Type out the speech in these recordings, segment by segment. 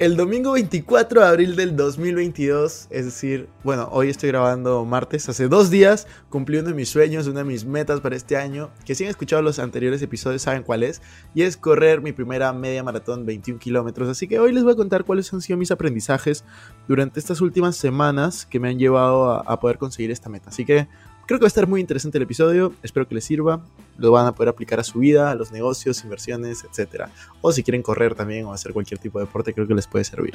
El domingo 24 de abril del 2022, es decir, bueno, hoy estoy grabando martes, hace dos días cumplí uno de mis sueños, una de mis metas para este año, que si han escuchado los anteriores episodios saben cuál es, y es correr mi primera media maratón 21 kilómetros, así que hoy les voy a contar cuáles han sido mis aprendizajes durante estas últimas semanas que me han llevado a, poder conseguir esta meta, así que creo que va a estar muy interesante el episodio, espero que les sirva, lo van a poder aplicar a su vida, a los negocios, inversiones, etc. O si quieren correr también o hacer cualquier tipo de deporte, creo que les puede servir.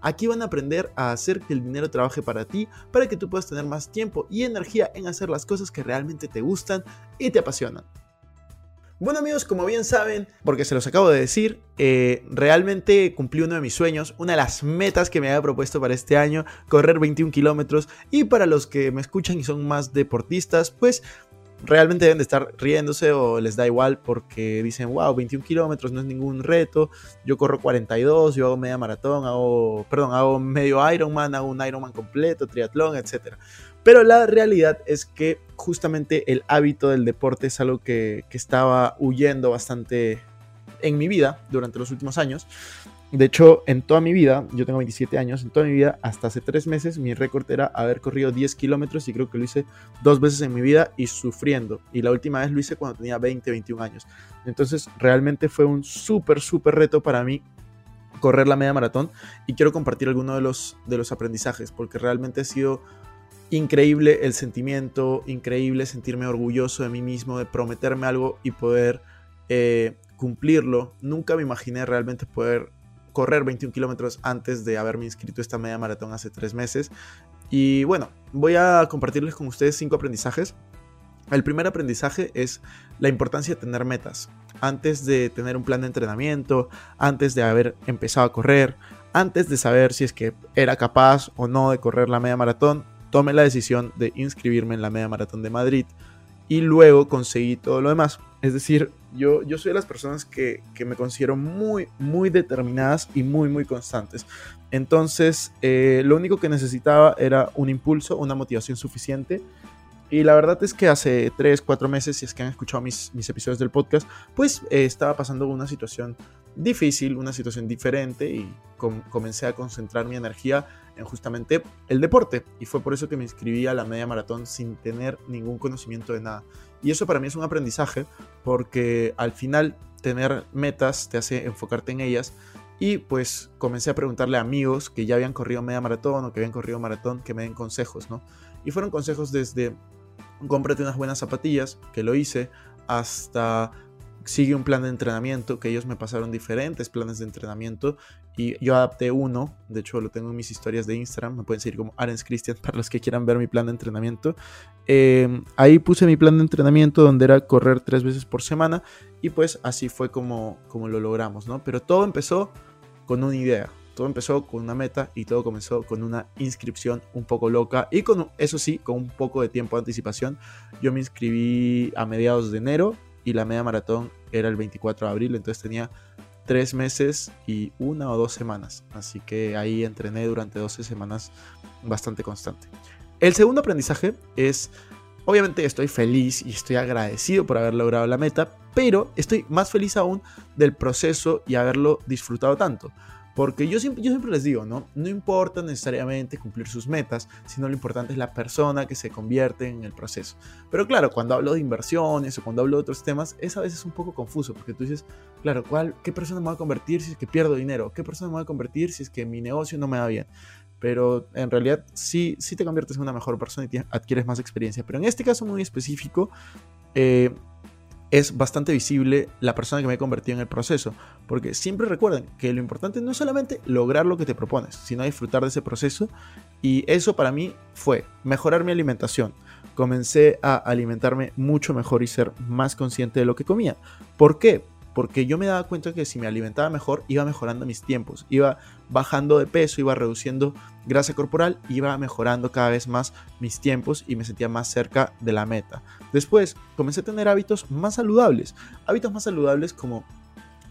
Aquí van a aprender a hacer que el dinero trabaje para ti, para que tú puedas tener más tiempo y energía en hacer las cosas que realmente te gustan y te apasionan. Bueno amigos, como bien saben, porque se los acabo de decir, eh, realmente cumplí uno de mis sueños, una de las metas que me había propuesto para este año, correr 21 kilómetros. Y para los que me escuchan y son más deportistas, pues realmente deben de estar riéndose o les da igual porque dicen, wow, 21 kilómetros no es ningún reto, yo corro 42, yo hago media maratón, hago, perdón, hago medio Ironman, hago un Ironman completo, triatlón, etc. Pero la realidad es que justamente el hábito del deporte es algo que, que estaba huyendo bastante en mi vida durante los últimos años. De hecho, en toda mi vida, yo tengo 27 años, en toda mi vida, hasta hace 3 meses, mi récord era haber corrido 10 kilómetros y creo que lo hice dos veces en mi vida y sufriendo. Y la última vez lo hice cuando tenía 20, 21 años. Entonces, realmente fue un súper, súper reto para mí correr la media maratón y quiero compartir algunos de los, de los aprendizajes porque realmente ha sido increíble el sentimiento, increíble sentirme orgulloso de mí mismo, de prometerme algo y poder eh, cumplirlo. Nunca me imaginé realmente poder correr 21 kilómetros antes de haberme inscrito esta media maratón hace tres meses. Y bueno, voy a compartirles con ustedes cinco aprendizajes. El primer aprendizaje es la importancia de tener metas. Antes de tener un plan de entrenamiento, antes de haber empezado a correr, antes de saber si es que era capaz o no de correr la media maratón, tomé la decisión de inscribirme en la media maratón de Madrid y luego conseguí todo lo demás. Es decir, yo, yo soy de las personas que, que me considero muy, muy determinadas y muy, muy constantes. Entonces, eh, lo único que necesitaba era un impulso, una motivación suficiente. Y la verdad es que hace 3, 4 meses, si es que han escuchado mis, mis episodios del podcast, pues eh, estaba pasando una situación difícil, una situación diferente y com comencé a concentrar mi energía en justamente el deporte. Y fue por eso que me inscribí a la media maratón sin tener ningún conocimiento de nada. Y eso para mí es un aprendizaje porque al final tener metas te hace enfocarte en ellas. Y pues comencé a preguntarle a amigos que ya habían corrido media maratón o que habían corrido maratón que me den consejos, ¿no? Y fueron consejos desde cómprate unas buenas zapatillas, que lo hice, hasta sigue un plan de entrenamiento, que ellos me pasaron diferentes planes de entrenamiento y yo adapté uno, de hecho lo tengo en mis historias de Instagram, me pueden seguir como Arens Christian para los que quieran ver mi plan de entrenamiento. Eh, ahí puse mi plan de entrenamiento donde era correr tres veces por semana y pues así fue como, como lo logramos, ¿no? Pero todo empezó con una idea, todo empezó con una meta y todo comenzó con una inscripción un poco loca y con, eso sí, con un poco de tiempo de anticipación. Yo me inscribí a mediados de enero y la media maratón era el 24 de abril, entonces tenía tres meses y una o dos semanas. Así que ahí entrené durante 12 semanas bastante constante. El segundo aprendizaje es, obviamente estoy feliz y estoy agradecido por haber logrado la meta, pero estoy más feliz aún del proceso y haberlo disfrutado tanto. Porque yo siempre, les digo, ¿no? No importa necesariamente cumplir sus metas, sino lo importante es la persona que se convierte en el proceso. Pero claro, cuando hablo de inversiones o cuando hablo de otros temas, es a veces un poco confuso, porque tú dices, claro, ¿cuál, ¿qué persona me voy a convertir si es que pierdo dinero? ¿Qué persona me voy a convertir si es que mi negocio no me va bien? Pero en realidad sí, sí te conviertes en una mejor persona y adquieres más experiencia. Pero en este caso muy específico, eh, es bastante visible la persona que me he convertido en el proceso. Porque siempre recuerden que lo importante no es solamente lograr lo que te propones, sino disfrutar de ese proceso. Y eso para mí fue mejorar mi alimentación. Comencé a alimentarme mucho mejor y ser más consciente de lo que comía. ¿Por qué? Porque yo me daba cuenta que si me alimentaba mejor, iba mejorando mis tiempos, iba bajando de peso, iba reduciendo grasa corporal, iba mejorando cada vez más mis tiempos y me sentía más cerca de la meta. Después comencé a tener hábitos más saludables, hábitos más saludables como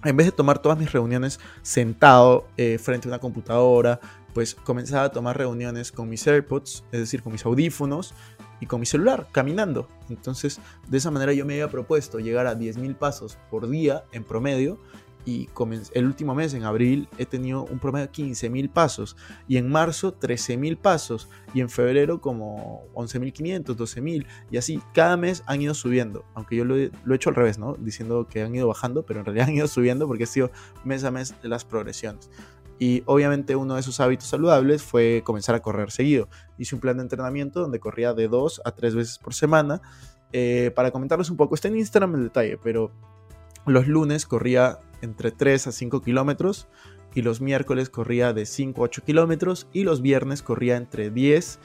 en vez de tomar todas mis reuniones sentado eh, frente a una computadora, pues comenzaba a tomar reuniones con mis AirPods, es decir, con mis audífonos y con mi celular, caminando. Entonces, de esa manera yo me había propuesto llegar a 10.000 pasos por día en promedio y el último mes, en abril, he tenido un promedio de 15.000 pasos y en marzo 13.000 pasos y en febrero como 11.500, 12.000 y así cada mes han ido subiendo, aunque yo lo he, lo he, hecho al revés, ¿no? Diciendo que han ido bajando, pero en realidad han ido subiendo porque ha sido mes a mes las progresiones. Y obviamente uno de esos hábitos saludables fue comenzar a correr seguido. Hice un plan de entrenamiento donde corría de dos a tres veces por semana. Eh, para comentarles un poco, está en Instagram el detalle, pero los lunes corría entre 3 a 5 kilómetros y los miércoles corría de 5 a 8 kilómetros y los viernes corría entre 10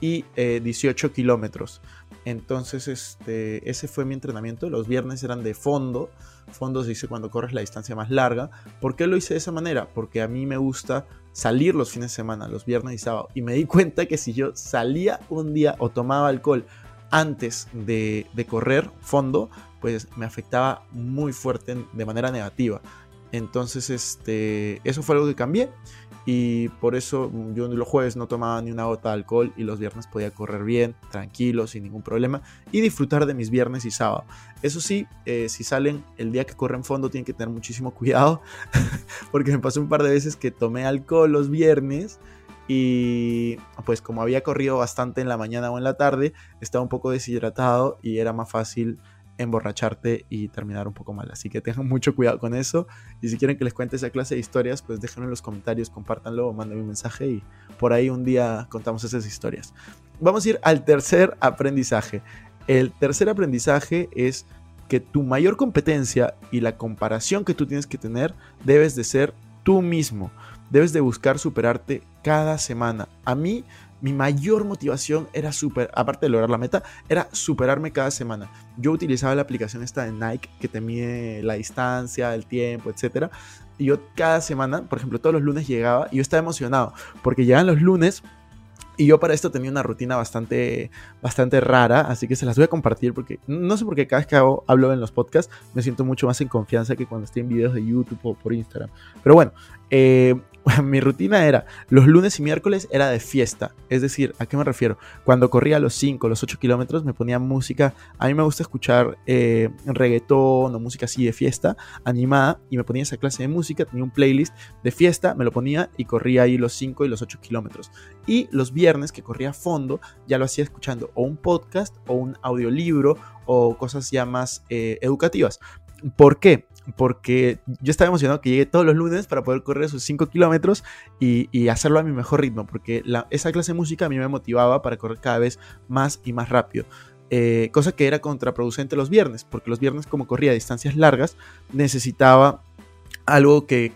y 18 eh, kilómetros. Entonces, este, ese fue mi entrenamiento. Los viernes eran de fondo. Fondo se dice cuando corres la distancia más larga. ¿Por qué lo hice de esa manera? Porque a mí me gusta salir los fines de semana, los viernes y sábado. Y me di cuenta que si yo salía un día o tomaba alcohol antes de, de correr fondo, pues me afectaba muy fuerte de manera negativa. Entonces, este, eso fue algo que cambié y por eso yo los jueves no tomaba ni una gota de alcohol y los viernes podía correr bien, tranquilo, sin ningún problema y disfrutar de mis viernes y sábado. Eso sí, eh, si salen el día que corren fondo tienen que tener muchísimo cuidado porque me pasó un par de veces que tomé alcohol los viernes y pues como había corrido bastante en la mañana o en la tarde, estaba un poco deshidratado y era más fácil emborracharte y terminar un poco mal. Así que tengan mucho cuidado con eso. Y si quieren que les cuente esa clase de historias, pues déjenlo en los comentarios, compártanlo o un mensaje y por ahí un día contamos esas historias. Vamos a ir al tercer aprendizaje. El tercer aprendizaje es que tu mayor competencia y la comparación que tú tienes que tener debes de ser tú mismo. Debes de buscar superarte cada semana. A mí mi mayor motivación era super, aparte de lograr la meta, era superarme cada semana. Yo utilizaba la aplicación esta de Nike que te mide la distancia, el tiempo, etc. Y yo cada semana, por ejemplo, todos los lunes llegaba y yo estaba emocionado porque llegan los lunes y yo para esto tenía una rutina bastante, bastante rara, así que se las voy a compartir porque no sé por qué cada vez que hago, hablo en los podcasts me siento mucho más en confianza que cuando estoy en videos de YouTube o por Instagram. Pero bueno, eh, mi rutina era, los lunes y miércoles era de fiesta. Es decir, ¿a qué me refiero? Cuando corría los 5, los 8 kilómetros me ponía música. A mí me gusta escuchar eh, reggaetón o música así de fiesta, animada, y me ponía esa clase de música. Tenía un playlist de fiesta, me lo ponía y corría ahí los 5 y los 8 kilómetros. Y los viernes que corría a fondo, ya lo hacía escuchando o un podcast o un audiolibro o cosas ya más eh, educativas. ¿Por qué? Porque yo estaba emocionado que llegue todos los lunes para poder correr esos 5 kilómetros y, hacerlo a mi mejor ritmo, porque esa clase de música a mí me motivaba para correr cada vez más y más rápido. Eh, cosa que era contraproducente los viernes, porque los viernes como corría distancias largas, necesitaba algo que,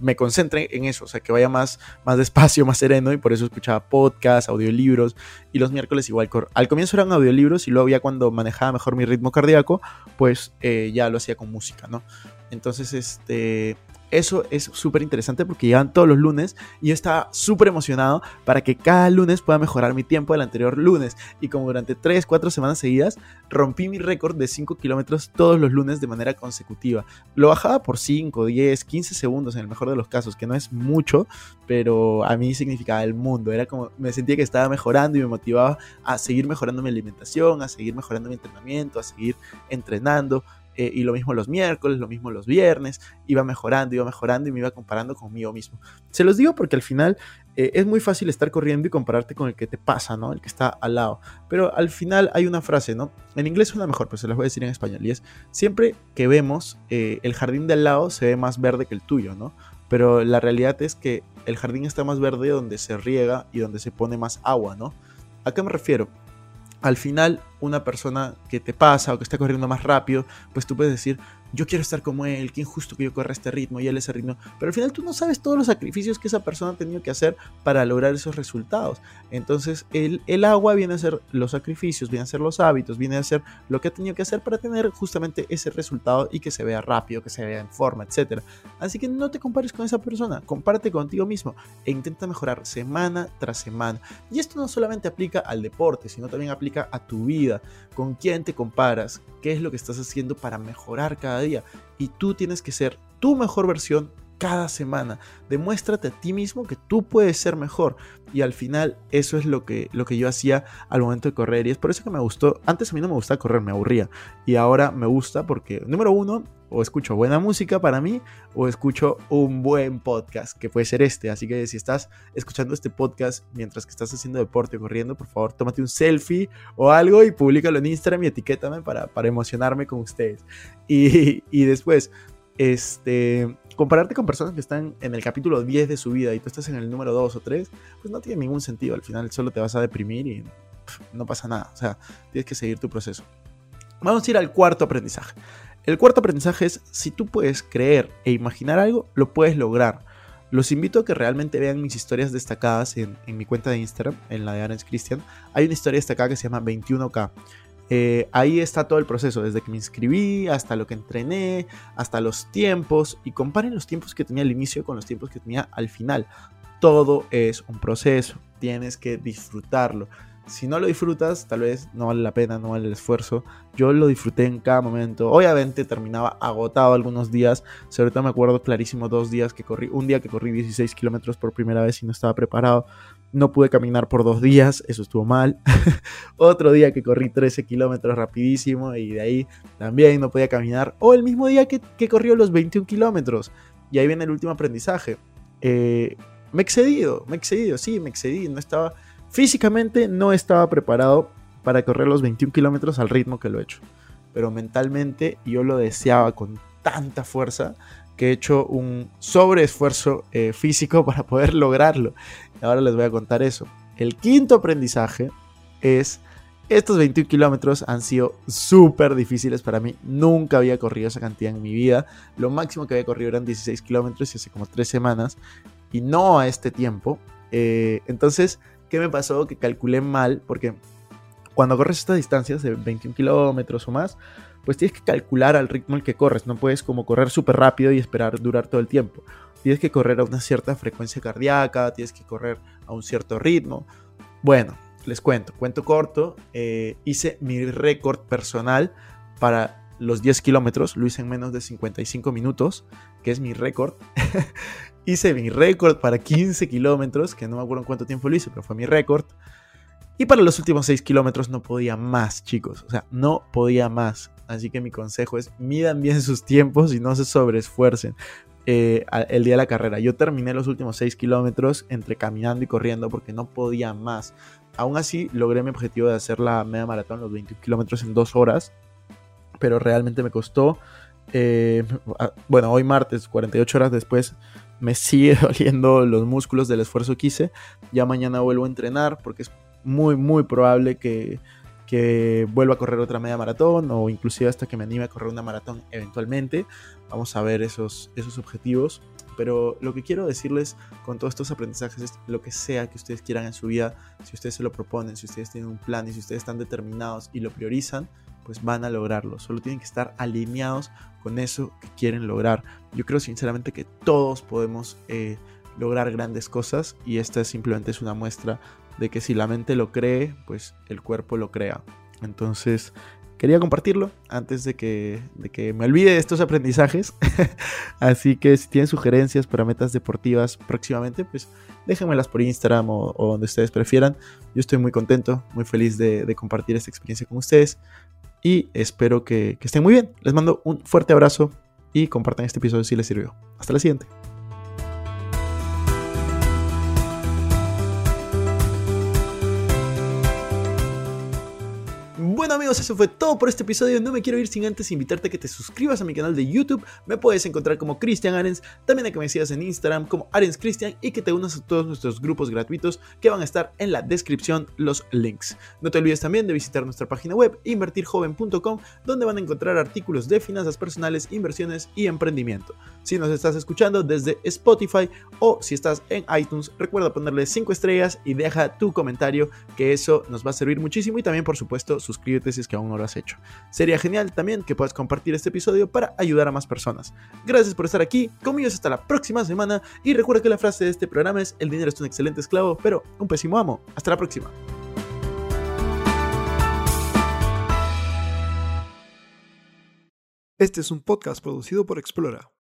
me concentre en eso, o sea, que vaya más, más despacio, más sereno, y por eso escuchaba podcasts, audiolibros, y los miércoles igual. Al comienzo eran audiolibros y luego ya cuando manejaba mejor mi ritmo cardíaco, pues eh, ya lo hacía con música, ¿no? Entonces, este, eso es súper interesante porque llegan todos los lunes y yo estaba súper emocionado para que cada lunes pueda mejorar mi tiempo del anterior lunes. Y como durante 3, 4 semanas seguidas, rompí mi récord de 5 kilómetros todos los lunes de manera consecutiva. Lo bajaba por 5, 10, 15 segundos en el mejor de los casos, que no es mucho, pero a mí significaba el mundo. Era como, me sentía que estaba mejorando y me motivaba a seguir mejorando mi alimentación, a seguir mejorando mi entrenamiento, a seguir entrenando. Eh, y lo mismo los miércoles, lo mismo los viernes, iba mejorando, iba mejorando y me iba comparando conmigo mismo. Se los digo porque al final eh, es muy fácil estar corriendo y compararte con el que te pasa, ¿no? El que está al lado. Pero al final hay una frase, ¿no? En inglés suena mejor, pero se las voy a decir en español. Y es, siempre que vemos eh, el jardín de al lado se ve más verde que el tuyo, ¿no? Pero la realidad es que el jardín está más verde donde se riega y donde se pone más agua, ¿no? ¿A qué me refiero? Al final, una persona que te pasa o que está corriendo más rápido, pues tú puedes decir, yo quiero estar como él, qué injusto que yo corra este ritmo y él ese ritmo. Pero al final tú no sabes todos los sacrificios que esa persona ha tenido que hacer para lograr esos resultados. Entonces el, el agua viene a ser los sacrificios, viene a ser los hábitos, viene a ser lo que ha tenido que hacer para tener justamente ese resultado y que se vea rápido, que se vea en forma, etc. Así que no te compares con esa persona, compárate contigo mismo e intenta mejorar semana tras semana. Y esto no solamente aplica al deporte, sino también aplica a tu vida. ¿Con quién te comparas? ¿Qué es lo que estás haciendo para mejorar cada día? Y tú tienes que ser tu mejor versión cada semana. Demuéstrate a ti mismo que tú puedes ser mejor. Y al final eso es lo que, lo que yo hacía al momento de correr. Y es por eso que me gustó. Antes a mí no me gustaba correr, me aburría. Y ahora me gusta porque, número uno, o escucho buena música para mí o escucho un buen podcast, que puede ser este. Así que si estás escuchando este podcast mientras que estás haciendo deporte corriendo, por favor, tómate un selfie o algo y públicalo en Instagram y etiquétame para, para emocionarme con ustedes. Y, y después, este, compararte con personas que están en el capítulo 10 de su vida y tú estás en el número 2 o 3, pues no tiene ningún sentido. Al final solo te vas a deprimir y no pasa nada. O sea, tienes que seguir tu proceso. Vamos a ir al cuarto aprendizaje. El cuarto aprendizaje es, si tú puedes creer e imaginar algo, lo puedes lograr. Los invito a que realmente vean mis historias destacadas en, en mi cuenta de Instagram, en la de Arens Christian. Hay una historia destacada que se llama 21K. Eh, ahí está todo el proceso, desde que me inscribí, hasta lo que entrené, hasta los tiempos, y comparen los tiempos que tenía al inicio con los tiempos que tenía al final. Todo es un proceso, tienes que disfrutarlo. Si no lo disfrutas, tal vez no vale la pena, no vale el esfuerzo. Yo lo disfruté en cada momento. Obviamente terminaba agotado algunos días. Sobre todo me acuerdo clarísimo dos días que corrí. Un día que corrí 16 kilómetros por primera vez y no estaba preparado. No pude caminar por dos días, eso estuvo mal. Otro día que corrí 13 kilómetros rapidísimo y de ahí también no podía caminar. O el mismo día que, que corrió los 21 kilómetros. Y ahí viene el último aprendizaje. Eh, me he excedido, me he excedido, sí, me excedí. No estaba, físicamente no estaba preparado para correr los 21 kilómetros al ritmo que lo he hecho. Pero mentalmente yo lo deseaba con tanta fuerza que he hecho un sobreesfuerzo eh, físico para poder lograrlo. Ahora les voy a contar eso. El quinto aprendizaje es, estos 21 kilómetros han sido súper difíciles para mí. Nunca había corrido esa cantidad en mi vida. Lo máximo que había corrido eran 16 kilómetros y hace como 3 semanas. Y no a este tiempo. Eh, entonces, ¿qué me pasó? Que calculé mal porque cuando corres estas distancias de 21 kilómetros o más, pues tienes que calcular al ritmo al que corres. No puedes como correr súper rápido y esperar durar todo el tiempo. Tienes que correr a una cierta frecuencia cardíaca, tienes que correr a un cierto ritmo. Bueno, les cuento, cuento corto. eh, hice mi récord personal para los 10 kilómetros. Lo hice en menos de 55 minutos, que es mi récord. hice mi récord para 15 kilómetros, que no me acuerdo en cuánto tiempo lo hice, pero fue mi récord. Y para los últimos 6 kilómetros no podía más, chicos. O sea, no podía más. Así que mi consejo es, midan bien sus tiempos y no se sobreesfuercen. eh, el día de la carrera. Yo terminé los últimos 6 kilómetros entre caminando y corriendo porque no podía más. Aún así, logré mi objetivo de hacer la media maratón, los 21 kilómetros en 2 horas. Pero realmente me costó. eh, bueno, hoy martes, 48 horas después, me sigue doliendo los músculos del esfuerzo que hice. Ya mañana vuelvo a entrenar porque es muy, muy probable que, que vuelva a correr otra media maratón o inclusive hasta que me anime a correr una maratón eventualmente. Vamos a ver esos, esos objetivos. Pero lo que quiero decirles con todos estos aprendizajes es lo que sea que ustedes quieran en su vida, si ustedes se lo proponen, si ustedes tienen un plan y si ustedes están determinados y lo priorizan, pues van a lograrlo. Solo tienen que estar alineados con eso que quieren lograr. Yo creo sinceramente que todos podemos eh, lograr grandes cosas y esta simplemente es una muestra de que si la mente lo cree, pues el cuerpo lo crea. Entonces, quería compartirlo antes de que, de que me olvide de estos aprendizajes. Así que si tienen sugerencias para metas deportivas próximamente, pues déjenmelas por Instagram o, donde ustedes prefieran. Yo estoy muy contento, muy feliz de, de compartir esta experiencia con ustedes. y espero que, que estén muy bien. Les mando un fuerte abrazo y compartan este episodio si les sirvió. Hasta la siguiente. Eso fue todo por este episodio. No me quiero ir sin antes invitarte a que te suscribas a mi canal de YouTube. Me puedes encontrar como Cristian Arens, también a que me sigas en Instagram como Arens Cristian y que te unas a todos nuestros grupos gratuitos que van a estar en la descripción los links. No te olvides también de visitar nuestra página web invertirjoven.com donde van a encontrar artículos de finanzas personales, inversiones y emprendimiento. Si nos estás escuchando desde Spotify o si estás en iTunes, recuerda ponerle 5 estrellas y deja tu comentario que eso nos va a servir muchísimo y también por supuesto suscríbete es que aún no lo has hecho. Sería genial también que puedas compartir este episodio para ayudar a más personas. Gracias por estar aquí, conmigo hasta la próxima semana y recuerda que la frase de este programa es el dinero es un excelente esclavo, pero un pésimo amo. Hasta la próxima. Este es un podcast producido por Explora.